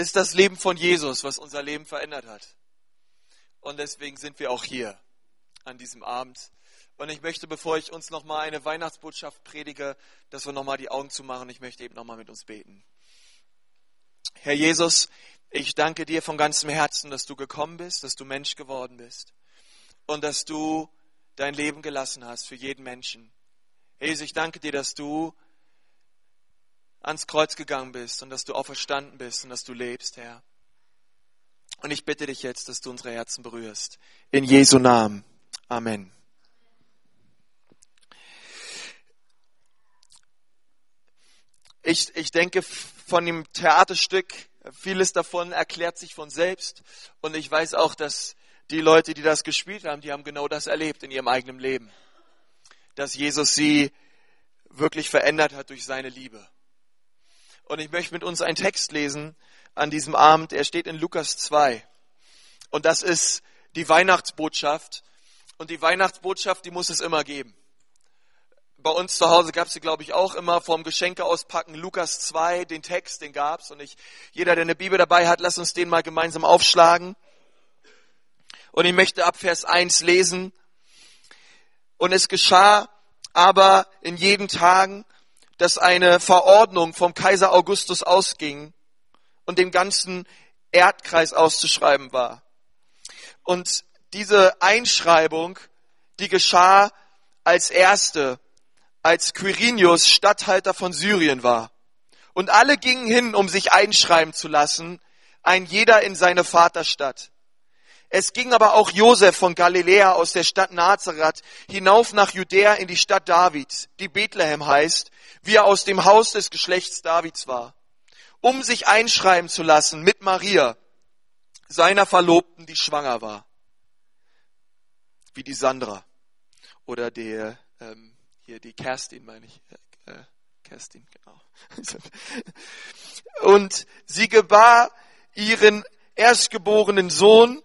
ist das Leben von Jesus, was unser Leben verändert hat. Und deswegen sind wir auch hier an diesem Abend. Und ich möchte, bevor ich uns nochmal eine Weihnachtsbotschaft predige, dass wir nochmal die Augen zumachen. Ich möchte eben nochmal mit uns beten. Herr Jesus, ich danke dir von ganzem Herzen, dass du gekommen bist, dass du Mensch geworden bist und dass du dein Leben gelassen hast für jeden Menschen. Jesus, ich danke dir, dass du ans Kreuz gegangen bist und dass du auferstanden bist und dass du lebst, Herr. Und ich bitte dich jetzt, dass du unsere Herzen berührst. In Jesu Namen. Amen. Ich, ich denke, von dem Theaterstück, vieles davon erklärt sich von selbst. Und ich weiß auch, dass die Leute, die das gespielt haben, die haben genau das erlebt in ihrem eigenen Leben. Dass Jesus sie wirklich verändert hat durch seine Liebe. Und ich möchte mit uns einen Text lesen an diesem Abend. Er steht in Lukas 2. Und das ist die Weihnachtsbotschaft. Und die Weihnachtsbotschaft, die muss es immer geben. Bei uns zu Hause gab es sie, glaube ich, auch immer vom Geschenke auspacken. Lukas 2, den Text, den gab's. Und ich, jeder, der eine Bibel dabei hat, lass uns den mal gemeinsam aufschlagen. Und ich möchte ab Vers 1 lesen. Und es geschah aber in jeden Tagen, dass eine Verordnung vom Kaiser Augustus ausging und dem ganzen Erdkreis auszuschreiben war. Und diese Einschreibung, die geschah als erste, als Quirinius Statthalter von Syrien war. Und alle gingen hin, um sich einschreiben zu lassen, ein jeder in seine Vaterstadt. Es ging aber auch Josef von Galiläa aus der Stadt Nazareth hinauf nach Judäa in die Stadt Davids, die Bethlehem heißt, wie er aus dem Haus des Geschlechts Davids war, um sich einschreiben zu lassen mit Maria, seiner Verlobten, die schwanger war, wie die Sandra. Oder der ähm, hier die Kerstin meine ich, äh, Kerstin genau. Und sie gebar ihren erstgeborenen Sohn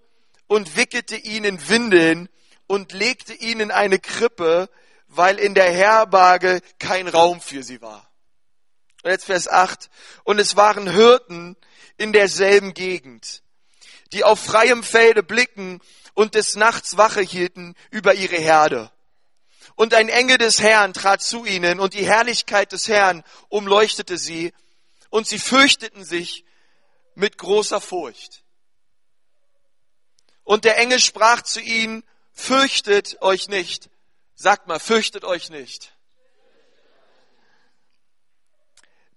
und wickelte ihn in Windeln und legte ihn in eine Krippe, weil in der Herberge kein Raum für sie war. Und jetzt Vers 8. Und es waren Hirten in derselben Gegend, die auf freiem Felde blicken und des Nachts Wache hielten über ihre Herde. Und ein Engel des Herrn trat zu ihnen und die Herrlichkeit des Herrn umleuchtete sie und sie fürchteten sich mit großer Furcht. Und der Engel sprach zu ihnen, fürchtet euch nicht. Sagt mal, fürchtet euch nicht.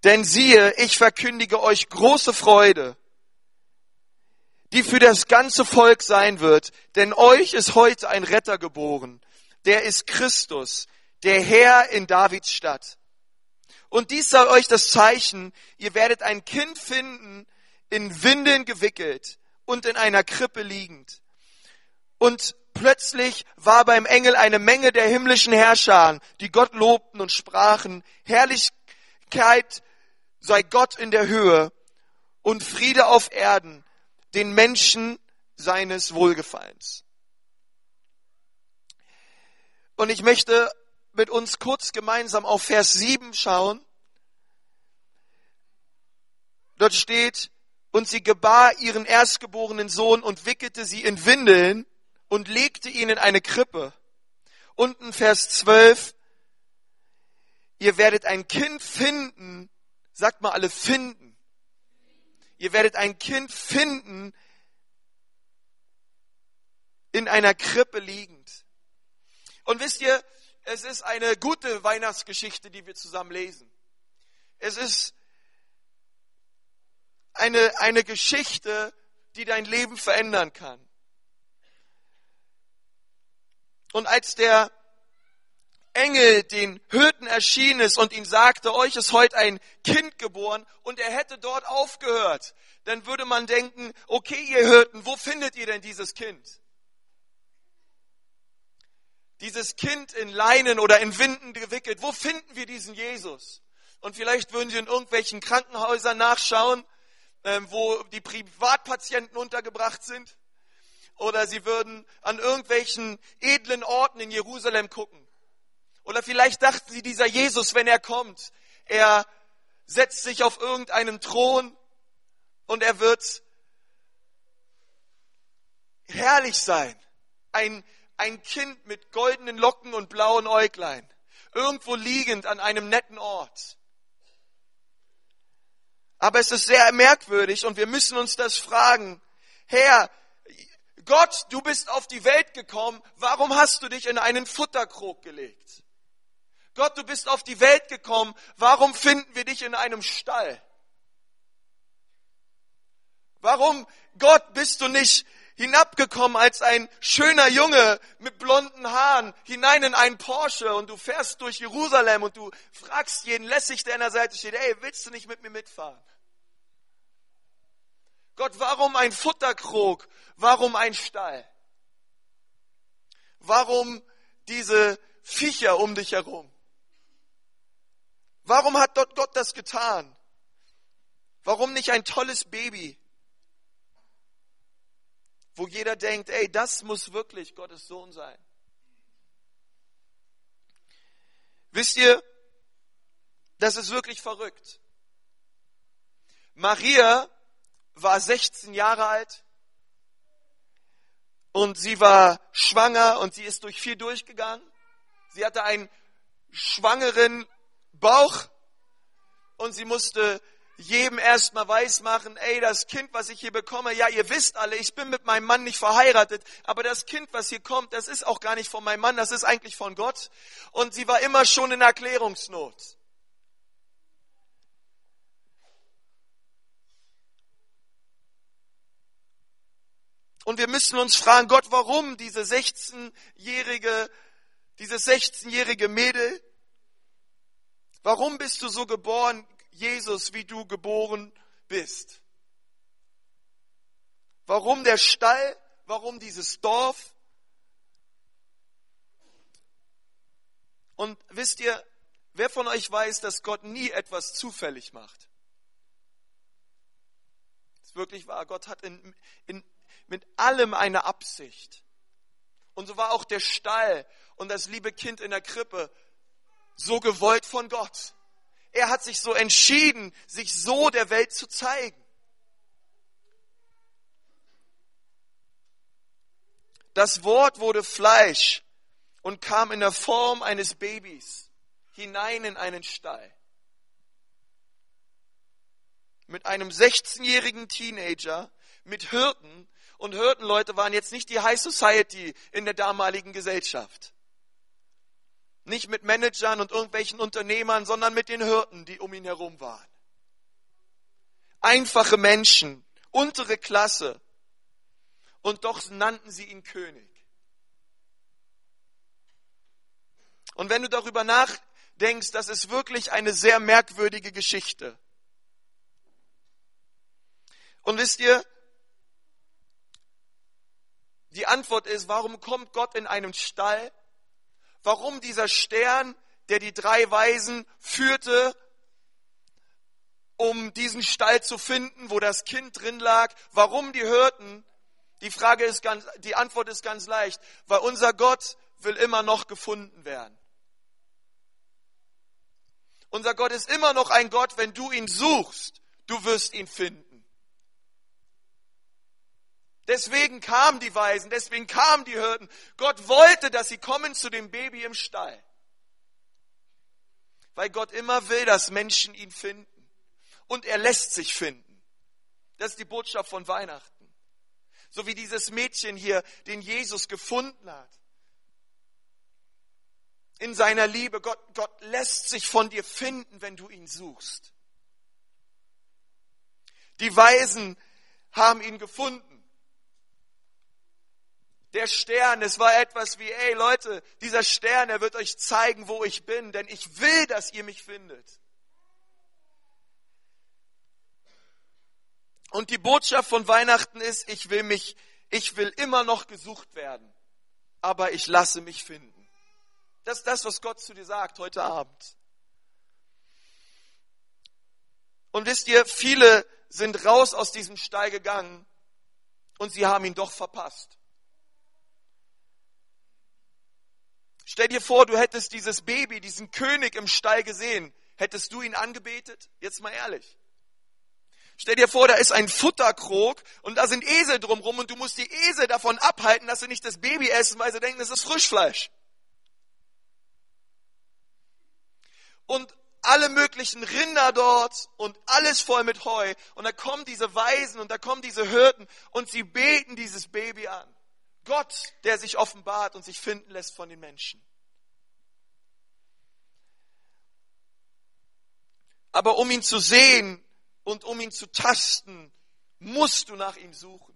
Denn siehe, ich verkündige euch große Freude, die für das ganze Volk sein wird, denn euch ist heute ein Retter geboren, der ist Christus, der Herr in Davids Stadt. Und dies sei euch das Zeichen, ihr werdet ein Kind finden, in Windeln gewickelt und in einer Krippe liegend. Und plötzlich war beim Engel eine Menge der himmlischen Herrscher, die Gott lobten und sprachen, Herrlichkeit sei Gott in der Höhe und Friede auf Erden, den Menschen seines Wohlgefallens. Und ich möchte mit uns kurz gemeinsam auf Vers 7 schauen. Dort steht, und sie gebar ihren erstgeborenen Sohn und wickelte sie in Windeln und legte ihn in eine Krippe. Unten Vers 12, ihr werdet ein Kind finden, sagt mal alle finden. Ihr werdet ein Kind finden, in einer Krippe liegend. Und wisst ihr, es ist eine gute Weihnachtsgeschichte, die wir zusammen lesen. Es ist eine, eine Geschichte, die dein Leben verändern kann. Und als der Engel den Hirten erschienen ist und ihm sagte, euch ist heute ein Kind geboren und er hätte dort aufgehört, dann würde man denken, okay, ihr Hirten, wo findet ihr denn dieses Kind? Dieses Kind in Leinen oder in Winden gewickelt, wo finden wir diesen Jesus? Und vielleicht würden sie in irgendwelchen Krankenhäusern nachschauen, wo die Privatpatienten untergebracht sind oder sie würden an irgendwelchen edlen Orten in Jerusalem gucken. Oder vielleicht dachten sie, dieser Jesus, wenn er kommt, er setzt sich auf irgendeinem Thron und er wird herrlich sein. Ein, ein Kind mit goldenen Locken und blauen Äuglein, irgendwo liegend an einem netten Ort. Aber es ist sehr merkwürdig und wir müssen uns das fragen. Herr, Gott, du bist auf die Welt gekommen, warum hast du dich in einen Futterkrog gelegt? Gott, du bist auf die Welt gekommen, warum finden wir dich in einem Stall? Warum, Gott, bist du nicht hinabgekommen als ein schöner Junge mit blonden Haaren hinein in einen Porsche und du fährst durch Jerusalem und du fragst jeden lässig, der an der Seite steht, ey, willst du nicht mit mir mitfahren? Gott, warum ein Futterkrog? Warum ein Stall? Warum diese Viecher um dich herum? Warum hat dort Gott das getan? Warum nicht ein tolles Baby? wo jeder denkt, ey, das muss wirklich Gottes Sohn sein. Wisst ihr, das ist wirklich verrückt. Maria war 16 Jahre alt und sie war schwanger und sie ist durch viel durchgegangen. Sie hatte einen schwangeren Bauch und sie musste jedem erstmal weismachen, ey, das Kind, was ich hier bekomme, ja, ihr wisst alle, ich bin mit meinem Mann nicht verheiratet, aber das Kind, was hier kommt, das ist auch gar nicht von meinem Mann, das ist eigentlich von Gott. Und sie war immer schon in Erklärungsnot. Und wir müssen uns fragen, Gott, warum diese 16-jährige, dieses 16-jährige Mädel, warum bist du so geboren? Jesus, wie du geboren bist. Warum der Stall? Warum dieses Dorf? Und wisst ihr, wer von euch weiß, dass Gott nie etwas zufällig macht? Das ist wirklich wahr. Gott hat in, in, mit allem eine Absicht. Und so war auch der Stall und das liebe Kind in der Krippe so gewollt von Gott. Er hat sich so entschieden, sich so der Welt zu zeigen. Das Wort wurde Fleisch und kam in der Form eines Babys hinein in einen Stall. Mit einem 16-jährigen Teenager, mit Hirten. Und Hirtenleute waren jetzt nicht die High Society in der damaligen Gesellschaft. Nicht mit Managern und irgendwelchen Unternehmern, sondern mit den Hirten, die um ihn herum waren. Einfache Menschen, untere Klasse. Und doch nannten sie ihn König. Und wenn du darüber nachdenkst, das ist wirklich eine sehr merkwürdige Geschichte. Und wisst ihr, die Antwort ist, warum kommt Gott in einen Stall warum dieser Stern, der die drei Weisen führte, um diesen Stall zu finden, wo das Kind drin lag, warum die hörten, die Frage ist ganz, die Antwort ist ganz leicht, weil unser Gott will immer noch gefunden werden. Unser Gott ist immer noch ein Gott, wenn du ihn suchst, du wirst ihn finden. Deswegen kamen die Weisen, deswegen kamen die Hirten. Gott wollte, dass sie kommen zu dem Baby im Stall. Weil Gott immer will, dass Menschen ihn finden. Und er lässt sich finden. Das ist die Botschaft von Weihnachten. So wie dieses Mädchen hier, den Jesus gefunden hat. In seiner Liebe. Gott, Gott lässt sich von dir finden, wenn du ihn suchst. Die Weisen haben ihn gefunden. Der Stern, es war etwas wie, ey Leute, dieser Stern, er wird euch zeigen, wo ich bin, denn ich will, dass ihr mich findet. Und die Botschaft von Weihnachten ist, ich will mich, ich will immer noch gesucht werden, aber ich lasse mich finden. Das ist das, was Gott zu dir sagt heute Abend. Und wisst ihr, viele sind raus aus diesem Stall gegangen und sie haben ihn doch verpasst. Stell dir vor, du hättest dieses Baby, diesen König im Stall gesehen. Hättest du ihn angebetet? Jetzt mal ehrlich. Stell dir vor, da ist ein Futterkrog und da sind Esel drumrum und du musst die Esel davon abhalten, dass sie nicht das Baby essen, weil sie denken, das ist Frischfleisch. Und alle möglichen Rinder dort und alles voll mit Heu. Und da kommen diese Weisen und da kommen diese Hirten und sie beten dieses Baby an. Gott, der sich offenbart und sich finden lässt von den Menschen. Aber um ihn zu sehen und um ihn zu tasten, musst du nach ihm suchen.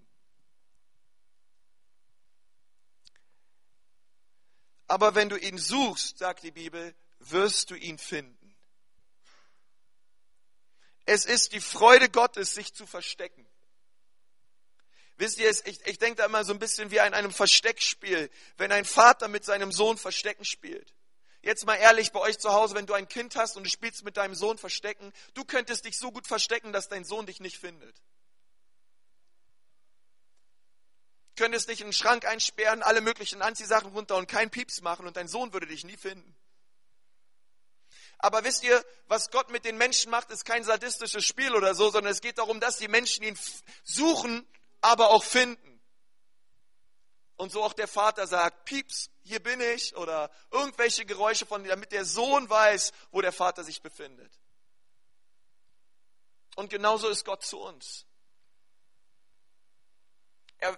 Aber wenn du ihn suchst, sagt die Bibel, wirst du ihn finden. Es ist die Freude Gottes, sich zu verstecken. Wisst ihr, ich, ich denke da immer so ein bisschen wie in einem Versteckspiel, wenn ein Vater mit seinem Sohn Verstecken spielt. Jetzt mal ehrlich bei euch zu Hause, wenn du ein Kind hast und du spielst mit deinem Sohn Verstecken, du könntest dich so gut verstecken, dass dein Sohn dich nicht findet. Du könntest dich in den Schrank einsperren, alle möglichen Anziehsachen runter und keinen Pieps machen und dein Sohn würde dich nie finden. Aber wisst ihr, was Gott mit den Menschen macht, ist kein sadistisches Spiel oder so, sondern es geht darum, dass die Menschen ihn suchen, aber auch finden. Und so auch der Vater sagt, Pieps, hier bin ich, oder irgendwelche Geräusche von, damit der Sohn weiß, wo der Vater sich befindet. Und genauso ist Gott zu uns. Er,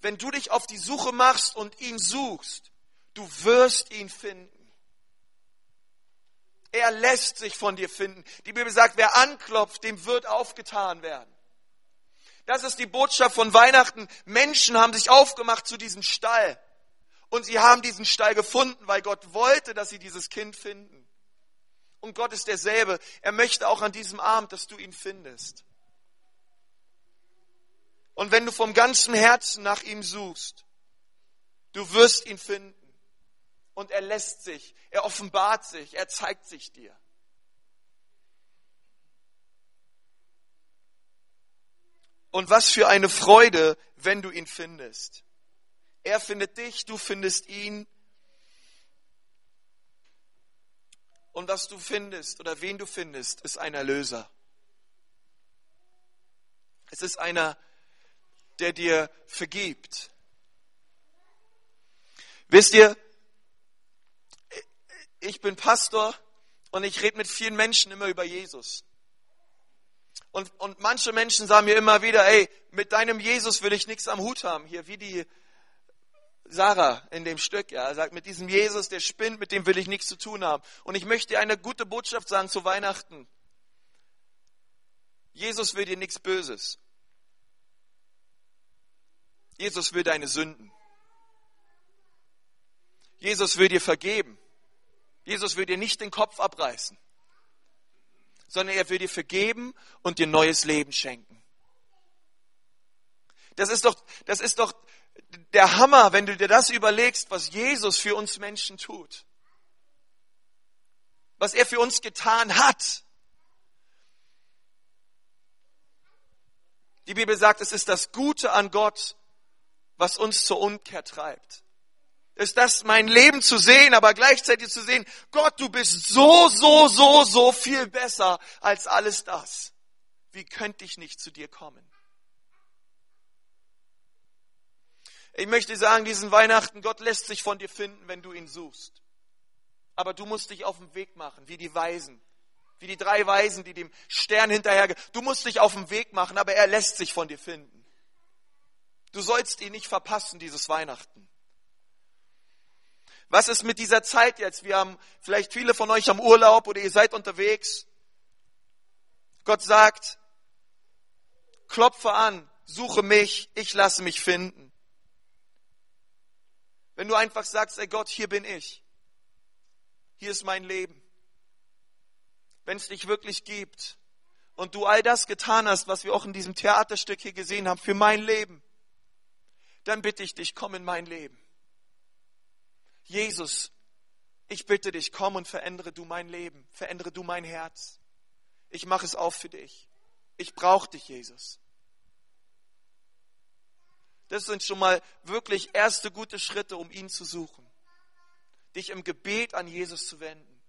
wenn du dich auf die Suche machst und ihn suchst, du wirst ihn finden. Er lässt sich von dir finden. Die Bibel sagt, wer anklopft, dem wird aufgetan werden. Das ist die Botschaft von Weihnachten. Menschen haben sich aufgemacht zu diesem Stall. Und sie haben diesen Stall gefunden, weil Gott wollte, dass sie dieses Kind finden. Und Gott ist derselbe. Er möchte auch an diesem Abend, dass du ihn findest. Und wenn du vom ganzen Herzen nach ihm suchst, du wirst ihn finden und er lässt sich, er offenbart sich, er zeigt sich dir. Und was für eine Freude, wenn du ihn findest. Er findet dich, du findest ihn. Und was du findest oder wen du findest, ist ein Erlöser. Es ist einer, der dir vergibt. Wisst ihr, ich bin Pastor und ich rede mit vielen Menschen immer über Jesus. Und, und manche Menschen sagen mir immer wieder, ey, mit deinem Jesus will ich nichts am Hut haben. Hier, wie die Sarah in dem Stück, ja, sagt, mit diesem Jesus, der spinnt, mit dem will ich nichts zu tun haben. Und ich möchte dir eine gute Botschaft sagen zu Weihnachten. Jesus will dir nichts Böses. Jesus will deine Sünden. Jesus will dir vergeben. Jesus will dir nicht den Kopf abreißen, sondern er will dir vergeben und dir neues Leben schenken. Das ist doch, das ist doch der Hammer, wenn du dir das überlegst, was Jesus für uns Menschen tut. Was er für uns getan hat. Die Bibel sagt, es ist das Gute an Gott, was uns zur Umkehr treibt ist das mein Leben zu sehen, aber gleichzeitig zu sehen, Gott, du bist so, so, so, so viel besser als alles das. Wie könnte ich nicht zu dir kommen? Ich möchte sagen, diesen Weihnachten, Gott lässt sich von dir finden, wenn du ihn suchst. Aber du musst dich auf den Weg machen, wie die Weisen, wie die drei Weisen, die dem Stern hinterher. Du musst dich auf den Weg machen, aber er lässt sich von dir finden. Du sollst ihn nicht verpassen, dieses Weihnachten. Was ist mit dieser Zeit jetzt? Wir haben vielleicht viele von euch am Urlaub oder ihr seid unterwegs. Gott sagt, klopfe an, suche mich, ich lasse mich finden. Wenn du einfach sagst, ey Gott, hier bin ich. Hier ist mein Leben. Wenn es dich wirklich gibt und du all das getan hast, was wir auch in diesem Theaterstück hier gesehen haben, für mein Leben, dann bitte ich dich, komm in mein Leben. Jesus, ich bitte dich, komm und verändere du mein Leben, verändere du mein Herz. Ich mache es auf für dich. Ich brauche dich, Jesus. Das sind schon mal wirklich erste gute Schritte, um ihn zu suchen. Dich im Gebet an Jesus zu wenden.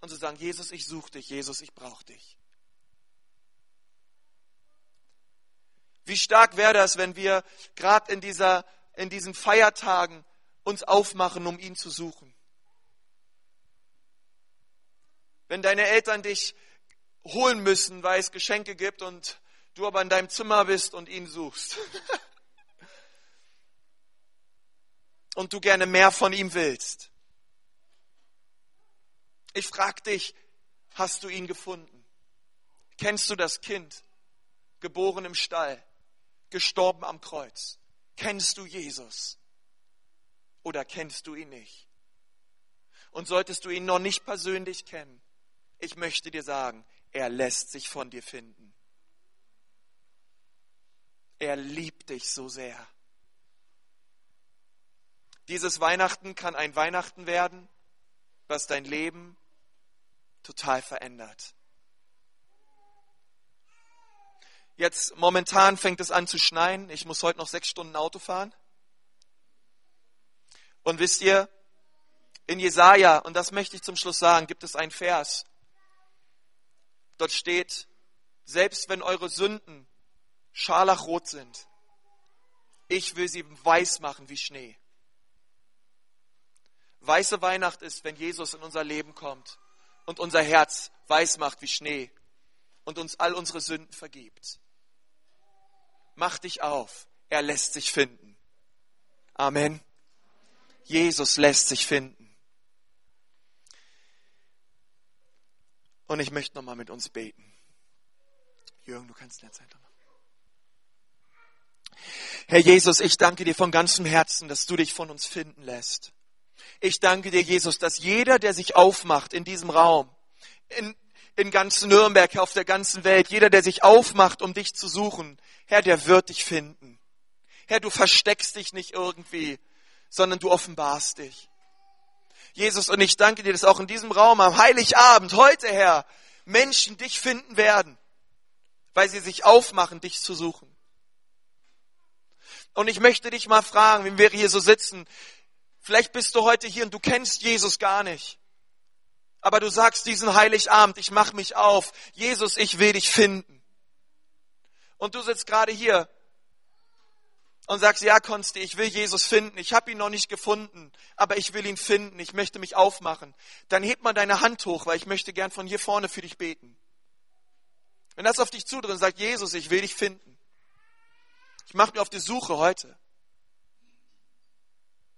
Und zu sagen, Jesus, ich suche dich, Jesus, ich brauche dich. Wie stark wäre das, wenn wir gerade in dieser in diesen Feiertagen uns aufmachen, um ihn zu suchen? Wenn deine Eltern dich holen müssen, weil es Geschenke gibt und du aber in deinem Zimmer bist und ihn suchst. und du gerne mehr von ihm willst. Ich frage dich, hast du ihn gefunden? Kennst du das Kind, geboren im Stall, gestorben am Kreuz? Kennst du Jesus? Oder kennst du ihn nicht? Und solltest du ihn noch nicht persönlich kennen, ich möchte dir sagen, er lässt sich von dir finden. Er liebt dich so sehr. Dieses Weihnachten kann ein Weihnachten werden, was dein Leben total verändert. Jetzt momentan fängt es an zu schneien. Ich muss heute noch sechs Stunden Auto fahren. Und wisst ihr, in Jesaja, und das möchte ich zum Schluss sagen, gibt es einen Vers. Dort steht, selbst wenn eure Sünden scharlachrot sind, ich will sie weiß machen wie Schnee. Weiße Weihnacht ist, wenn Jesus in unser Leben kommt und unser Herz weiß macht wie Schnee und uns all unsere Sünden vergibt. Mach dich auf, er lässt sich finden. Amen. Jesus lässt sich finden. Und ich möchte nochmal mit uns beten. Jürgen, du kannst in der Zeit. Herr Jesus, ich danke dir von ganzem Herzen, dass du dich von uns finden lässt. Ich danke dir, Jesus, dass jeder, der sich aufmacht in diesem Raum, in, in ganz Nürnberg, auf der ganzen Welt, jeder, der sich aufmacht, um dich zu suchen, Herr, der wird dich finden. Herr, du versteckst dich nicht irgendwie, sondern du offenbarst dich. Jesus, und ich danke dir, dass auch in diesem Raum am Heiligabend, heute, Herr, Menschen dich finden werden, weil sie sich aufmachen, dich zu suchen. Und ich möchte dich mal fragen, wenn wir hier so sitzen, vielleicht bist du heute hier und du kennst Jesus gar nicht. Aber du sagst diesen Heiligabend, ich mach mich auf. Jesus, ich will dich finden. Und du sitzt gerade hier und sagst, ja, Konsti, ich will Jesus finden. Ich habe ihn noch nicht gefunden, aber ich will ihn finden. Ich möchte mich aufmachen. Dann heb mal deine Hand hoch, weil ich möchte gern von hier vorne für dich beten. Wenn das auf dich zudrückt, sagt Jesus, ich will dich finden. Ich mache mich auf die Suche heute.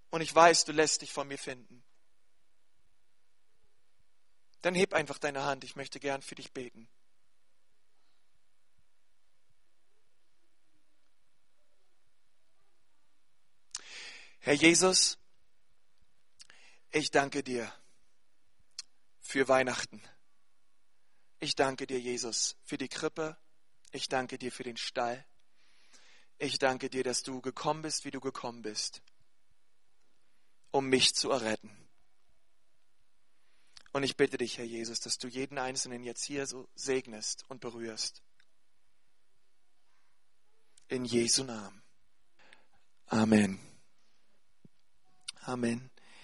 Und ich weiß, du lässt dich von mir finden. Dann heb einfach deine Hand. Ich möchte gern für dich beten. Herr Jesus, ich danke dir für Weihnachten. Ich danke dir, Jesus, für die Krippe. Ich danke dir für den Stall. Ich danke dir, dass du gekommen bist, wie du gekommen bist, um mich zu erretten. Und ich bitte dich, Herr Jesus, dass du jeden Einzelnen jetzt hier so segnest und berührst. In Jesu Namen. Amen. Amen.